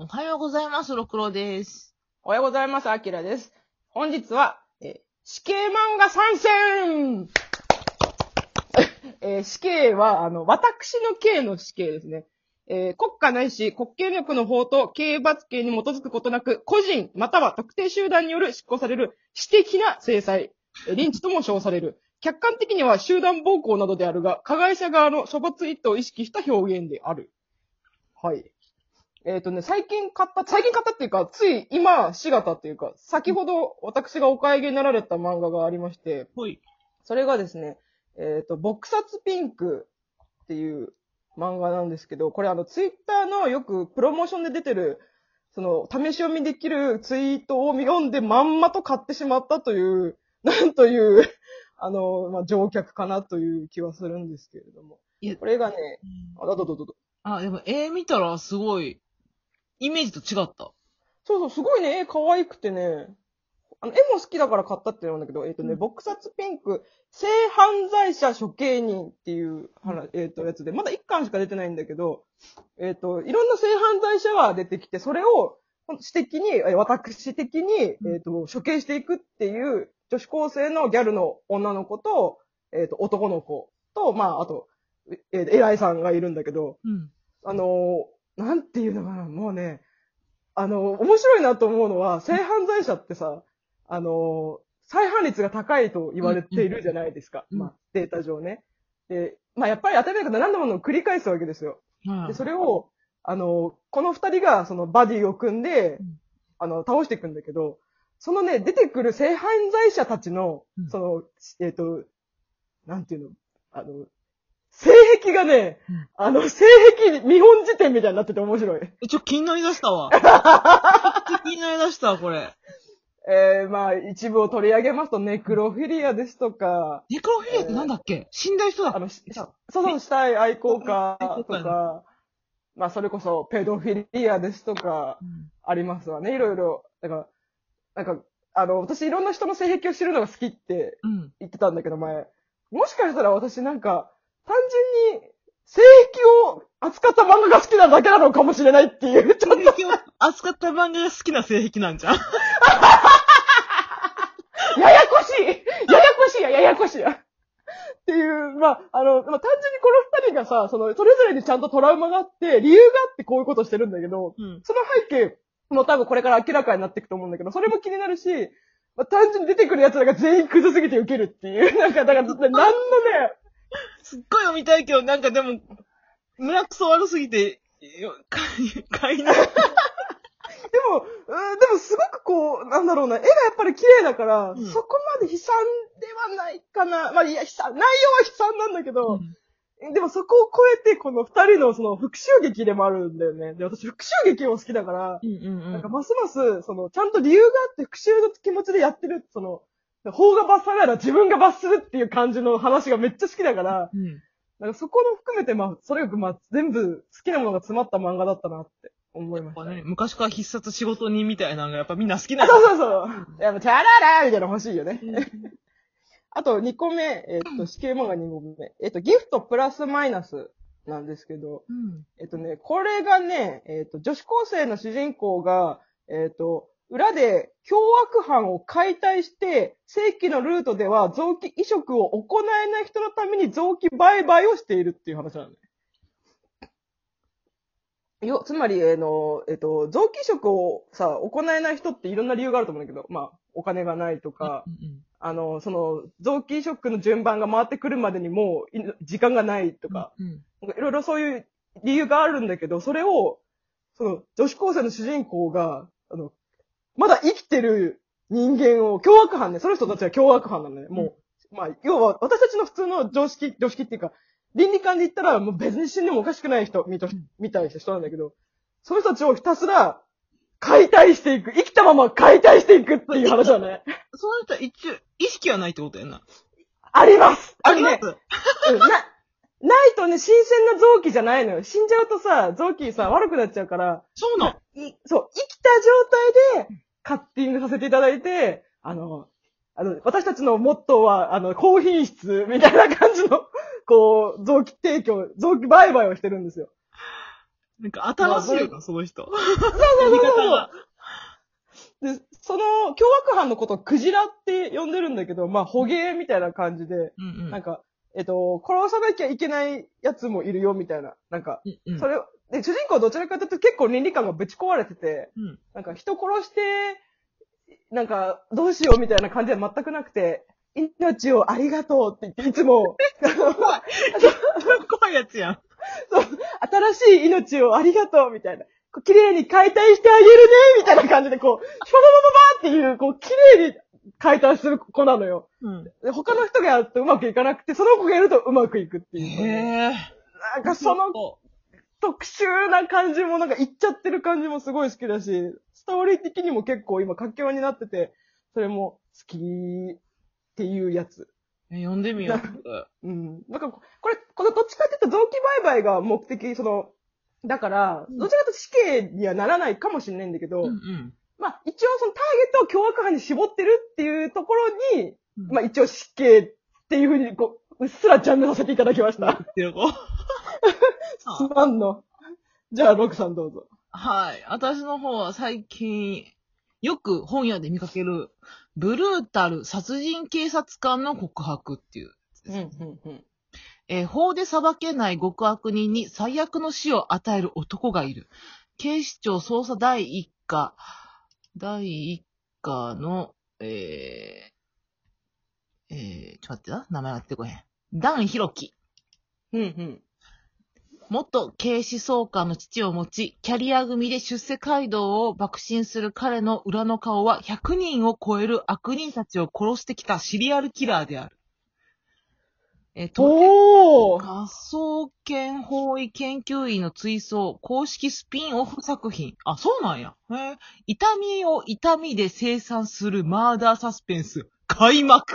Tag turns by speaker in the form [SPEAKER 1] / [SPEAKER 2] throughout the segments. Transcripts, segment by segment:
[SPEAKER 1] おはようございます、ろくろです。
[SPEAKER 2] おはようございます、あきらです。本日は、え死刑漫画参戦 え死刑は、あの、私の刑の死刑ですね。えー国家ないし国権力の法と刑罰刑に基づくことなく、個人または特定集団による執行される私的な制裁、えーリンチとも称される。客観的には集団暴行などであるが、加害者側の処罰意図を意識した表現である。はい。えっ、とね、最近買った、最近買ったっていうか、つい今、しがたっていうか、先ほど私がお買い上げになられた漫画がありまして、
[SPEAKER 1] ほい。
[SPEAKER 2] それがですね、えっ、と、撲殺ピンクっていう漫画なんですけど、これあの、ツイッターのよくプロモーションで出てる、その、試し読みできるツイートを読んでまんまと買ってしまったという、なんという、あの、まあ、乗客かなという気はするんですけれども。
[SPEAKER 1] いや
[SPEAKER 2] これがね、あ、どうぞどうぞ。
[SPEAKER 1] あ、でも絵見たらすごい、イメージと違った？
[SPEAKER 2] そうそう、すごいね、絵可愛くてね、あの、絵も好きだから買ったってなんだけど、えっ、とね、
[SPEAKER 1] うん。
[SPEAKER 2] 撲殺ピンク、性犯罪者処刑人っていう話、えっ、と、やつで、まだ1巻しか出てないんだけど、えっ、と、いろんな性犯罪者が出てきて、それを、私的に、え私的に、えっ、と、処刑していくっていう、女子高生のギャルの女の子と、えっ、と、男の子と、まあ、あと、えー、偉いさんがいるんだけど、
[SPEAKER 1] うん。
[SPEAKER 2] あのーなんていうのかな、もうね、あのー面白いなと思うのは、性犯罪者ってさ、あのー再犯率が高いと言われているじゃないですか。
[SPEAKER 1] うん
[SPEAKER 2] まあ、データ上ね。で、まあ、やっぱり当たり前だけど何度も繰り返すわけですよ。
[SPEAKER 1] はい
[SPEAKER 2] で、それを、あのーこの二人が、その、バディを組んで
[SPEAKER 1] うん、
[SPEAKER 2] あの、倒していくんだけど、そのね、出てくる性犯罪者たちの
[SPEAKER 1] うん、
[SPEAKER 2] その、えっ、と、なんていうの、あの、性癖がね、
[SPEAKER 1] うん
[SPEAKER 2] あの、性癖見本辞典みたいになってて面白い。
[SPEAKER 1] え、ちょ、気になりだしたわ。気になりだしたわ、これ。
[SPEAKER 2] えー、まあ、一部を取り上げますと、ネクロフィリアですとか、
[SPEAKER 1] ネクロフィリアってなんだっけ？死んだ人だ
[SPEAKER 2] あの、しそうそう、死体愛好家
[SPEAKER 1] 愛好家
[SPEAKER 2] とか、まあ、それこそ、ペドフィリアですとか、
[SPEAKER 1] うん
[SPEAKER 2] ありますわね、いろいろ。だから、なんか、あの、私いろんな人の性癖を知るのが好きって
[SPEAKER 1] うん。
[SPEAKER 2] 言ってたんだけど、前。もしかしたら私なんか、単純に、性癖を扱った漫画が好きなだけなのかもしれないっていう、ちょっと
[SPEAKER 1] 性癖を扱った漫画が好きな性癖なんじゃん。
[SPEAKER 2] ややこしいややこしいや、ややこしいや。っていう、まあ、あの、まあ、単純にこの二人がさ、その、それぞれにちゃんとトラウマがあって、理由があってこういうことしてるんだけど、
[SPEAKER 1] うん。
[SPEAKER 2] その背景も多分これから明らかになっていくと思うんだけど、それも気になるし、まあ、単純に出てくる奴らが全員クズすぎてウケるっていう、なんか、だから、なんのね、
[SPEAKER 1] すっごい読みたいけど、なんかでも、胸くそ悪すぎて、よ 買い、買いな。
[SPEAKER 2] でも、うん、でもすごくこう、なんだろうな、絵がやっぱり綺麗だから、
[SPEAKER 1] うん
[SPEAKER 2] そこまで悲惨ではないかな。まあ、いや、悲惨、内容は悲惨なんだけど、でもそこを超えて、この二人のその復讐劇でもあるんだよね。で、私復讐劇も好きだから、
[SPEAKER 1] うんうんうん。
[SPEAKER 2] なんかますます、その、ちゃんと理由があって復讐の気持ちでやってる、その、法が罰されたら自分が罰するっていう感じの話がめっちゃ好きだから、
[SPEAKER 1] うん。
[SPEAKER 2] なんかそこの含めて、まあ、それが、まあ、全部好きなものが詰まった漫画だったなって思いました。
[SPEAKER 1] ね、昔から必殺仕事人みたいなのがやっぱみんな好きな
[SPEAKER 2] そうそうそう。いや、もう、チャララーみたいなの欲しいよね。あと、2個目、えっと、死刑漫画2個目。えっと、ギフトプラスマイナスなんですけど、
[SPEAKER 1] うん。
[SPEAKER 2] えっとね、これがね、えっと、女子高生の主人公が、えっと、裏で凶悪犯を解体して、正規のルートでは臓器移植を行えない人のために臓器売買をしているっていう話なのね。よ、つまり、あの、えっと、臓器移植をさ、行えない人っていろんな理由があると思うんだけど、まあ、お金がないとか、
[SPEAKER 1] うん
[SPEAKER 2] あの、その、臓器移植の順番が回ってくるまでにもう、い時間がないとか、
[SPEAKER 1] うん。
[SPEAKER 2] なんかいろいろそういう理由があるんだけど、それを、その、女子高生の主人公が、あの、まだ生きてる人間を、凶悪犯ね、その人たちは凶悪犯なのね。もう、まあ、要は、私たちの普通の常識、常識っていうか、倫理観で言ったら、もう別に死んでもおかしくない人、みとみたいな人なんだけど、その人たちをひたすら、解体していく。生きたまま解体していくっていう話だね。
[SPEAKER 1] その人は一応、意識はないってことやな。
[SPEAKER 2] あります
[SPEAKER 1] あります、
[SPEAKER 2] のねうんな、ないとね、新鮮な臓器じゃないのよ。死んじゃうとさ、臓器さ、悪くなっちゃうから、
[SPEAKER 1] そうなん。
[SPEAKER 2] いそう、生きた状態で、カッティングさせていただいて、あの、あの、私たちのモットーは、あの、高品質みたいな感じの、こう、臓器提供、臓器売買をしてるんですよ。
[SPEAKER 1] なんか新しいよな、その人。
[SPEAKER 2] そうそうそうそう
[SPEAKER 1] が。
[SPEAKER 2] で、その、凶悪犯のことをクジラって呼んでるんだけど、まあ、捕鯨みたいな感じで、
[SPEAKER 1] うんうん。
[SPEAKER 2] なんか、えっと、殺さなきゃいけないやつもいるよ、みたいな。なんか、
[SPEAKER 1] うんうん、
[SPEAKER 2] それを、で、主人公はどちらかというと結構倫理観がぶち壊れてて、
[SPEAKER 1] うん。
[SPEAKER 2] なんか人殺して、なんか、どうしようみたいな感じは全くなくて、命をありがとうって言って、いつも、
[SPEAKER 1] 怖い。怖いやつやん。
[SPEAKER 2] 新しい命をありがとうみたいな。綺麗に解体してあげるねみたいな感じで、こう、シュパババババっていう、こう、綺麗に解体する子なのよ。
[SPEAKER 1] うん。
[SPEAKER 2] で他の人がやるとうまくいかなくて、その子がやるとうまくいくっていう。
[SPEAKER 1] へえ。
[SPEAKER 2] なんかその特殊な感じもなんか言っちゃってる感じもすごい好きだし、ストーリー的にも結構今佳境になってて、それも好きっていうやつ。
[SPEAKER 1] え読んでみよう。
[SPEAKER 2] うん。なんかここれ、このどっちかっていうと臓器売買が目的、その、だから、
[SPEAKER 1] うん
[SPEAKER 2] どちらかと死刑にはならないかもしれないんだけど、
[SPEAKER 1] うんうん。
[SPEAKER 2] まあ一応そのターゲットを凶悪犯に絞ってるっていうところに、
[SPEAKER 1] うん
[SPEAKER 2] まあ一応死刑っていうふうにこう、うっすらジャンルさせていただきました。
[SPEAKER 1] っていう子
[SPEAKER 2] すまんの。じゃあ、ロクさんどうぞ。
[SPEAKER 1] はい。私の方は最近、よく本屋で見かける、ブルータル殺人警察官の告白っていう。
[SPEAKER 2] うん、うん、うん。
[SPEAKER 1] えー法で裁けない極悪人に最悪の死を与える男がいる。警視庁捜査第一課、第一課の、えー、えー、ちょっと待ってな、名前が出てこへん。ダン・ヒロキ。
[SPEAKER 2] うん、うん。
[SPEAKER 1] 元警視総監の父を持ち、キャリア組で出世街道を爆心する彼の裏の顔は100人を超える悪人たちを殺してきたシリアルキラーである。えー、と
[SPEAKER 2] おー
[SPEAKER 1] 科捜研法医研究員の追走、公式スピンオフ作品。あ、そうなんや。へー痛みを痛みで生産するマーダーサスペンス。開幕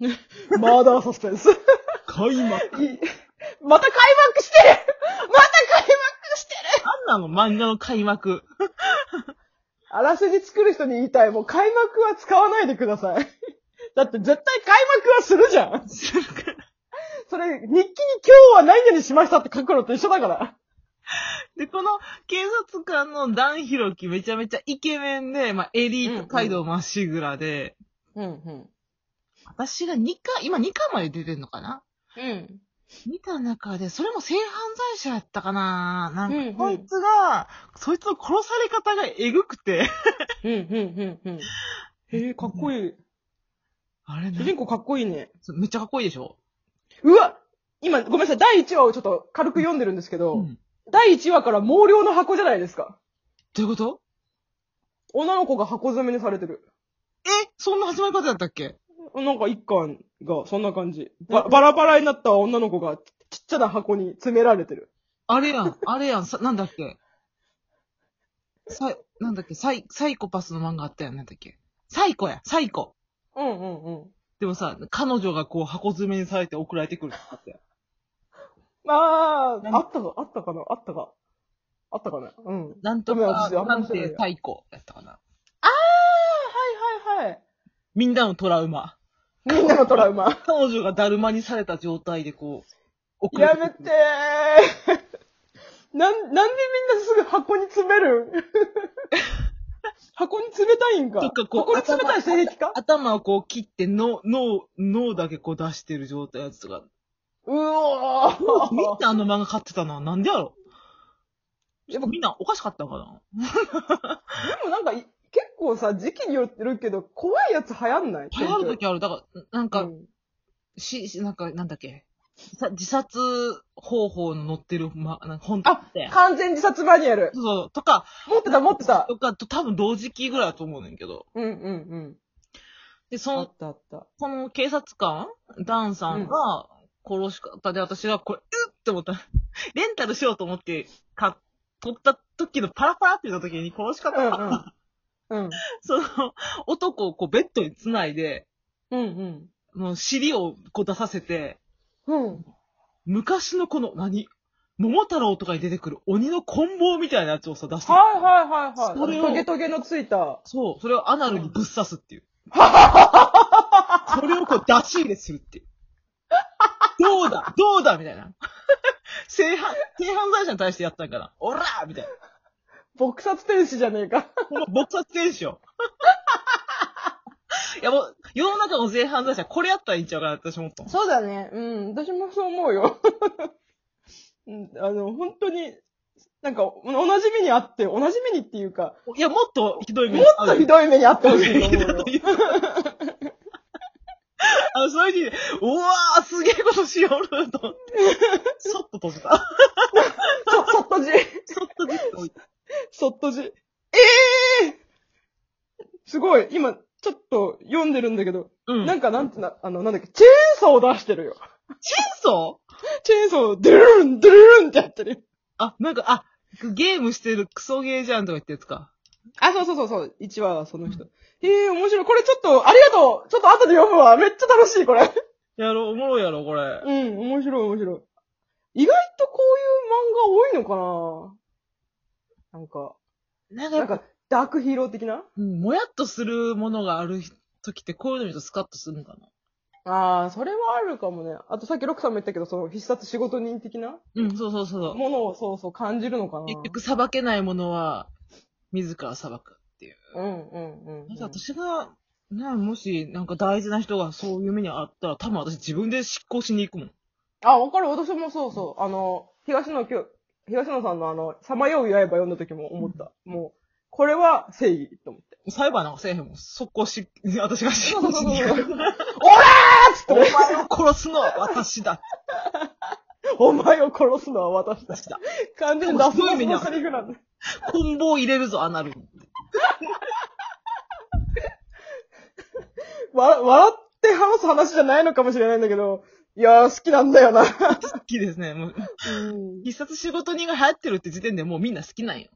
[SPEAKER 2] マーダーサスペンス。
[SPEAKER 1] 開幕
[SPEAKER 2] いまた開幕してるまた開幕してる
[SPEAKER 1] なの漫画の開幕。
[SPEAKER 2] あらすじ作る人に言いたい。もう開幕は使わないでください。だって絶対開幕はするじゃん。それ、日記に今日は何々しましたって書くのと一緒だから。
[SPEAKER 1] で、この警察官のダンヒロキめちゃめちゃイケメンで、まあ、エリート街道まっしぐらで、
[SPEAKER 2] うん、うん。
[SPEAKER 1] 私が2巻、今2巻まで出てんのかな？
[SPEAKER 2] うん。
[SPEAKER 1] 見た中で、それも性犯罪者やったかな？なんか、こいつが、そいつの殺され方がえぐくて。
[SPEAKER 2] うん、うん、うん、うん。へえ、かっこいい。
[SPEAKER 1] あれね、
[SPEAKER 2] 主人公かっこいいね。
[SPEAKER 1] めっちゃかっこいいでしょ？
[SPEAKER 2] うわ今、ごめんなさい。第1話をちょっと軽く読んでるんですけど、
[SPEAKER 1] うん。
[SPEAKER 2] 第1話から毛量の箱じゃないですか。
[SPEAKER 1] どういうこと？
[SPEAKER 2] 女の子が箱詰めにされてる。
[SPEAKER 1] えそんな始まり方だったっけ？
[SPEAKER 2] なんか一巻がそんな感じ。ばバラバラになった女の子がちっちゃな箱に詰められてる。
[SPEAKER 1] あれやん、あれやん、さ、なんだっけ？サイ、なんだっけ？サイ、サイコパスの漫画あったやん、なんだっけ？サイコや、サイコ。
[SPEAKER 2] うんうんうん。
[SPEAKER 1] でもさ、彼女がこう箱詰めにされて送られてくるってあったやん
[SPEAKER 2] ああ、
[SPEAKER 1] 何
[SPEAKER 2] あったか、あったかな？あったか。あったかな？うん。
[SPEAKER 1] なんとか
[SPEAKER 2] ごめん私あんま
[SPEAKER 1] 探
[SPEAKER 2] 知らない
[SPEAKER 1] 偵サイコやったかな？みんなのトラウマ。
[SPEAKER 2] みんなのトラウマ。
[SPEAKER 1] 彼女がだるまにされた状態でこう、
[SPEAKER 2] やめ
[SPEAKER 1] れて
[SPEAKER 2] ー。なん、なんでみんなすぐ箱に詰める？箱に詰めたいんか？
[SPEAKER 1] とかこう
[SPEAKER 2] 箱に詰めたい性癖か
[SPEAKER 1] 頭をこう切って脳、脳、脳だけこう出してる状態のやつとか。
[SPEAKER 2] うおー。
[SPEAKER 1] みんなあの漫画買ってたな。なんでやろ？
[SPEAKER 2] でも
[SPEAKER 1] みんなおかしかったんかな？
[SPEAKER 2] でもなんか構さ、時期によってるけど、怖いやつ流行んない？
[SPEAKER 1] 流行るときある。だから、なんか、
[SPEAKER 2] うん
[SPEAKER 1] し、しなんか、なんだっけ？さ自殺方法の載ってる、ま、なんか本ってあ。
[SPEAKER 2] 完全自殺マニュアル。
[SPEAKER 1] そうそう。とか、
[SPEAKER 2] 持ってた持ってた。
[SPEAKER 1] とか、と多分同時期ぐらいだと思うねんけど。
[SPEAKER 2] うんうんうん。
[SPEAKER 1] で、その。この警察官、ダンさんが殺し方で、私がこれ、うっって思った。レンタルしようと思って、か、取った時のパラパラって言った時に殺し方
[SPEAKER 2] うん
[SPEAKER 1] が、
[SPEAKER 2] うん。うん。
[SPEAKER 1] その、男をこうベッドに繋いで、
[SPEAKER 2] うんうん。
[SPEAKER 1] もう尻をこう出させて、
[SPEAKER 2] うん。
[SPEAKER 1] 昔のこの、何桃太郎とかに出てくる鬼の棍棒みたいなやつをさ、出して、
[SPEAKER 2] はいはいはいはい。
[SPEAKER 1] それを
[SPEAKER 2] トゲトゲのついた。
[SPEAKER 1] そう、それをアナルにぶっ刺すっていう。それをこう出し入れするっていう。どうだどうだみたいな。性犯、性犯罪者に対してやったんかな。オラーみたいな。
[SPEAKER 2] 撲殺天使じゃねえか。
[SPEAKER 1] この撲殺選手よ。いやもう、世の中の性犯罪者、これやったらいいんちゃうかなって私思ったもん。
[SPEAKER 2] そうだね。うん。私もそう思うよ。うん、あの、本当に、なんか、同じ目にあって、同じ目にっていうか、
[SPEAKER 1] いや、もっとひどい目
[SPEAKER 2] もっとひどい目にあってほしいと思うよ。
[SPEAKER 1] あの、そういう意味で、うわー、すげえことしよると思って。そっと閉じた。
[SPEAKER 2] そ、そっとじ。
[SPEAKER 1] そっとじって置いた。
[SPEAKER 2] そっとじ。ええー、すごい。今、ちょっと読んでるんだけど、
[SPEAKER 1] うん。
[SPEAKER 2] なんかなんてな、あの、なんだっけ、チェーンソーを出してるよ。
[SPEAKER 1] チェーンソー？
[SPEAKER 2] チェーンソー、ドゥルルン、ドゥルルンってやってるよ。
[SPEAKER 1] あ、なんか、あ、ゲームしてるクソゲーじゃんとか言ってやつか。
[SPEAKER 2] あ、そうそうそうそう。1話はその人。へえ、面白い。これちょっと、ありがとうちょっと後で読むわ。めっちゃ楽しい、これ。
[SPEAKER 1] やろう、おもろいやろ、これ。
[SPEAKER 2] うん、面白い、面白い。意外とこういう漫画多いのかななんか、
[SPEAKER 1] なんかやっぱ、
[SPEAKER 2] なんか、ダークヒーロー的な？
[SPEAKER 1] うん、もやっとするものがある時って、こういうの見るとスカッとするのかな？
[SPEAKER 2] ああ、それはあるかもね。あとさっきロクさんも言ったけど、その必殺仕事人的な？
[SPEAKER 1] うん、そうそうそう。
[SPEAKER 2] ものをそうそう感じるのかな？
[SPEAKER 1] 結局、裁けないものは、自ら裁くっていう。
[SPEAKER 2] うんうんうん、
[SPEAKER 1] なんか私が、なもし、なんか大事な人がそういう目にあったら、多分私自分で執行しに行くもん。
[SPEAKER 2] あ、わかる。私もそうそう。あの、東野今日、東野さんのあの、さまよう刃読んだ時も思った。もう、これは正義と思って。
[SPEAKER 1] 裁判なんかせえへんもん。速攻し、私が執
[SPEAKER 2] そうそうそう
[SPEAKER 1] 行しに行く。
[SPEAKER 2] そう。オラーっつって
[SPEAKER 1] お前を殺すのは私だ。
[SPEAKER 2] お前を殺すのは私だ。
[SPEAKER 1] 私だ。
[SPEAKER 2] 完全にラスボスのセリフなんだ。
[SPEAKER 1] コンボを入れるぞ、アナル。
[SPEAKER 2] わ、笑って話す話じゃないのかもしれないんだけど、いやー、好きなんだよな。
[SPEAKER 1] 好きですね。もう
[SPEAKER 2] うん。
[SPEAKER 1] 必殺仕事人が流行ってるって時点でもうみんな好きなんよ。